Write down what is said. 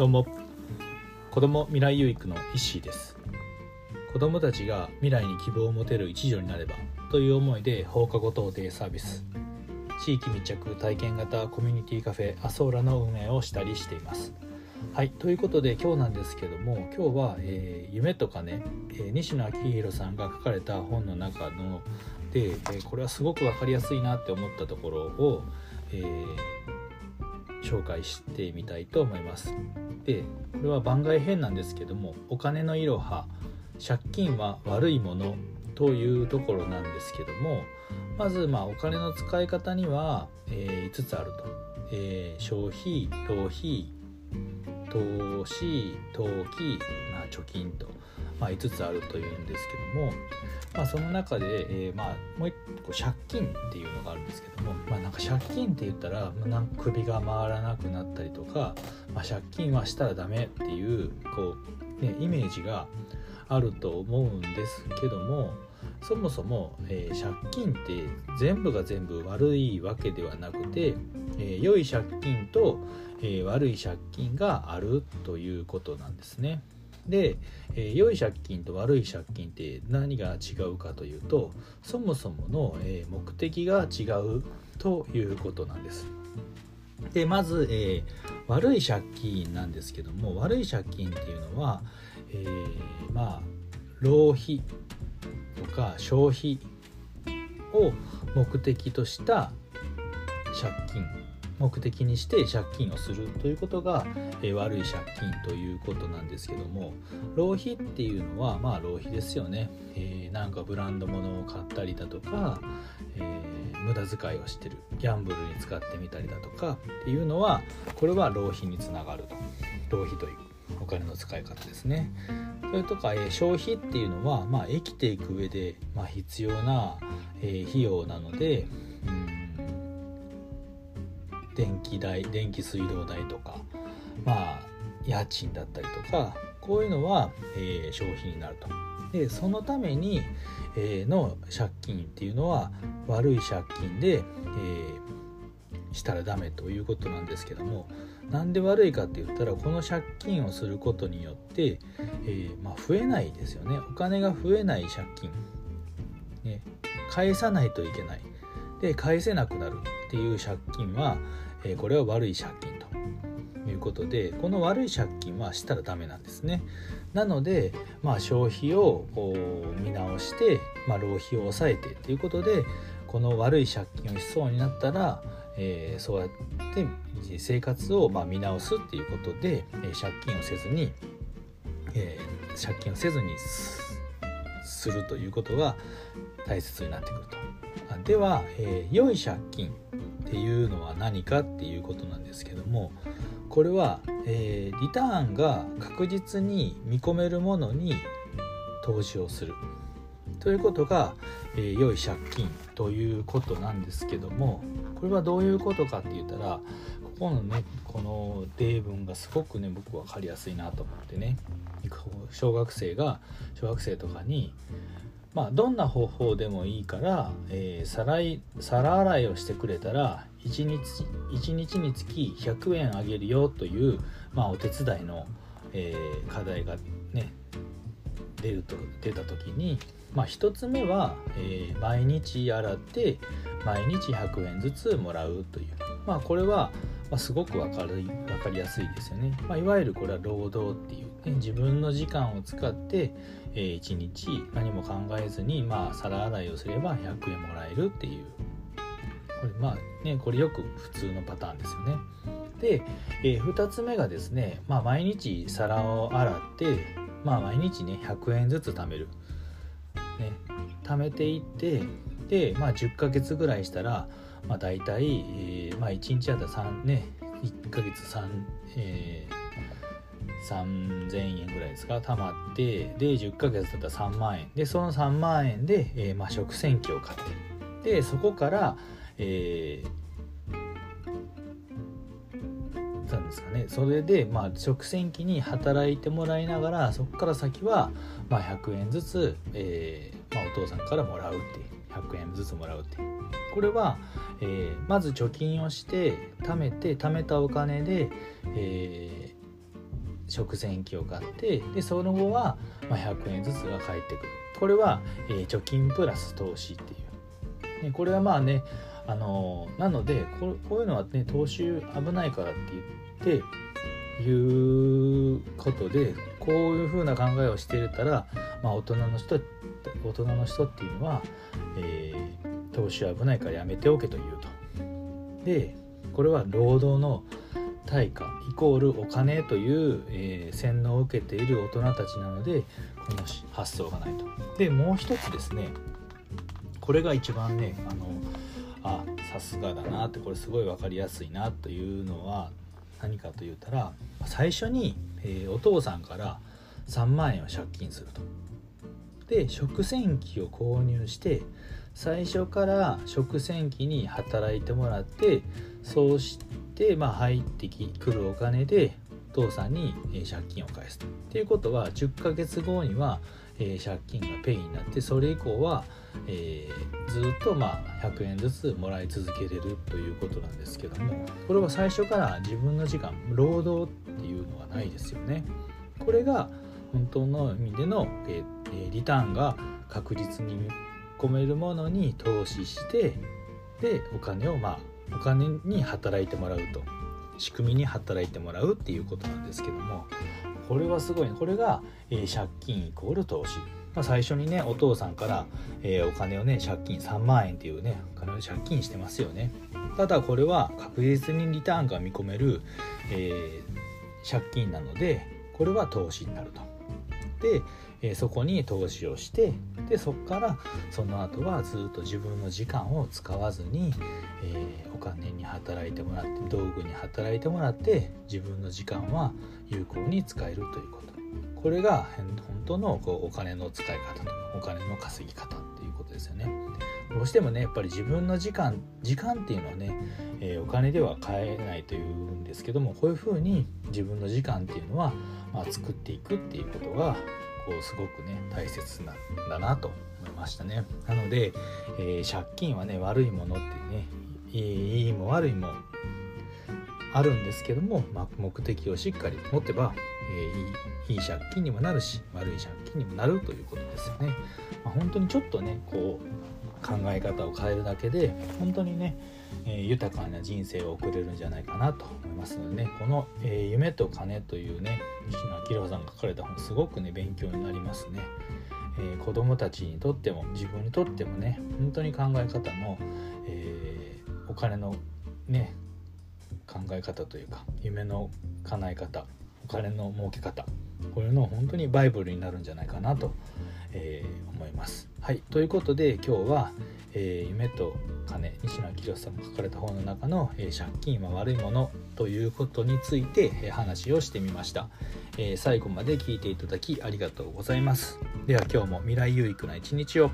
どうも。子供未来有育の石井です。子供たちが未来に希望を持てる一助になればという思いで放課後等デイサービス。地域密着体験型コミュニティカフェアソーラの運営をしたりしています。はいということで今日なんですけども今日は、えー、夢とかね、えー、西野昭弘さんが書かれた本の中ので、えー、これはすごく分かりやすいなって思ったところを、え、紹介してみたいと思います。でこれは番外編なんですけども「お金のいろは借金は悪いもの」というところなんですけどもまずまあお金の使い方には、えー、5つあると、えー、消費浪費投資投機、まあ、貯金と、まあ、5つあるというんですけども、まあ、その中で、えー、まあ、もう一個借金っていうのがあるんですけども、まあ、なんか借金って言ったら、まあ、なんか首が回らなくなったりとか、まあ、借金はしたらダメっていうこう、ね、イメージがあると思うんですけどもそもそも、えー、借金って全部が全部悪いわけではなくて、えー、良い借金と、えー、悪い借金があるということなんですね。で、えー、良い借金と悪い借金って何が違うかというとそもそもの、えー、目的が違うということなんです。でまず、えー、悪い借金なんですけども悪い借金っていうのは、えー、まあ浪費とか消費を目的とした借金目的にして借金をするということが、え、悪い借金ということなんですけども浪費っていうのはまあ浪費ですよね、えー、なんかブランド物を買ったりだとか、えー、無駄遣いをしてる。ギャンブルに使ってみたりだとかっていうのはこれは浪費につながると。浪費というお金の使い方ですね。それとか、えー、消費っていうのは、まあ、生きていく上で、まあ、必要な、えー、費用なので、電気代電気水道代とかまあ家賃だったりとかこういうのは、えー、消費になると。でそのために、えー、の借金っていうのは悪い借金で、えー、したらダメということなんですけどもなんで悪いかって言ったらこの借金をすることによって、え、まあ、増えないですよね。お金が増えない借金、ね、返さないといけない。で返せなくなるっていう借金は、えこれは悪い借金ということでこの悪い借金はしたらダメなんですねなので、まあ、消費を見直して、まあ、浪費を抑えてということでこの悪い借金をしそうになったら、えー、そうやって生活をま見直すっていうことで、え借金をせずに、えー、借金をせずにするということが大切になってくると。では、えー、良い借金っていうのは何かっていうことなんですけどもこれは、えー、リターンが確実に見込めるものに投資をする。ということが、えー、良い借金ということなんですけどもこれはどういうことかって言ったらここのねこの例文がすごくね僕分かりやすいなと思ってね小学生が小学生とかにまあ、どんな方法でもいいから、えー、皿い皿洗いをしてくれたら1日 ,1 日につき100円あげるよという、まあ、お手伝いの、えー、課題がね出ると出た時に、まあ、1つ目は、えー、毎日洗って毎日100円ずつもらうという、まあ、これは、まあ、すごく分かり分かりやすいですよね、まあ、いわゆるこれは労働っていう、自分の時間を使って、えー、1日何も考えずに、まあ、皿洗いをすれば100円もらえるっていうこれまあねこれよく普通のパターンですよね。で、えー、2つ目がですね、まあ、毎日皿を洗って、まあ、毎日ね100円ずつ貯める。ね、貯めていってで、まあ、10ヶ月ぐらいしたら、まあ、大体、えーまあ、1日あたら3ね1ヶ月3、えー3000円ぐらいですか貯まってで10ヶ月だったら3万円。でその3万円で、えー、まあ、食洗機を買って。でそこから、えー、なんですかね。それで、まあ、食洗機に働いてもらいながらそこから先は、まあ、100円ずつ、えーまあ、お父さんからもらうってう。100円ずつもらうってう。これは、えー、まず貯金をして貯めて貯めたお金で、えー食洗機を買ってでその後は、ま100円ずつが返ってくるこれは、えー、貯金プラス投資っていう、ね、これはまあねあのなのでここういうのはね投資危ないからって言っていうことでこういうふうな考えをしていたら、まあ、大人の人大人の人っていうのは、えー、投資危ないからやめておけというと。でこれは労働の対価イコールお金という、えー、洗脳を受けている大人たちなのでこの発想がないと。でもう一つですねこれが一番ねあのあさすがだなってこれすごい分かりやすいなというのは何かと言ったら最初に、えー、お父さんから3万円を借金すると。で食洗機を購入して最初から食洗機に働いてもらってそうしてまあ入ってくるお金でお父さんに借金を返すと。いうことは10ヶ月後には、借金がペイになってそれ以降は、え、ずっとまあ100円ずつもらい続けれるということなんですけどもこれは最初から自分の時間労働っていうのはないですよね。これが本当の意味での、え、リターンが確実に込めるものに投資してでお金をまあお金に働いてもらうと。仕組みに働いてもらうっていうことなんですけども。これはすごいこれが、えー、借金イコール投資、まあ、最初にねお父さんから、えー、お金をね借金3万円っていうねお金を借金してますよね。ただこれは確実にリターンが見込める、えー、借金なのでこれは投資になると。で、えそこに投資をしてでそこからその後はずっと自分の時間を使わずに、えー、お金に働いてもらって道具に働いてもらって自分の時間は有効に使えるということ。これが本当のこうお金の使い方とお金の稼ぎ方っていうことですよね。どうしてもねやっぱり自分の時間時間っていうのはね、えー、お金では買えないというんですけどもこういうふうに自分の時間っていうのは、まあ、作っていくっていうことがこうすごくね大切なんだなと思いましたね。なので、えー、借金はね悪いものってねいいも悪いもあるんですけども、まあ、目的をしっかり持てば、えー、いいいい借金にもなるし悪い借金にもなるということですよね、まあ、本当にちょっとねこう考え方を変えるだけで本当にねえー、豊かな人生を送れるんじゃないかなと思いますのでねこの、えー、夢と金」というね西野明さんが書かれた本すごくね勉強になりますね。えー、子供たちにとっても自分にとってもね本当に考え方の、えー、お金のね考え方というか夢の叶え方お金の儲け方こういうの本当にバイブルになるんじゃないかなと、えー、思います。はいということで今日は、えー、夢と金西野明さんが書かれた本の中の、えー、借金は悪いものということについて、えー、話をしてみました、え最後まで聞いていただきありがとうございます。では今日も未来有益な一日を。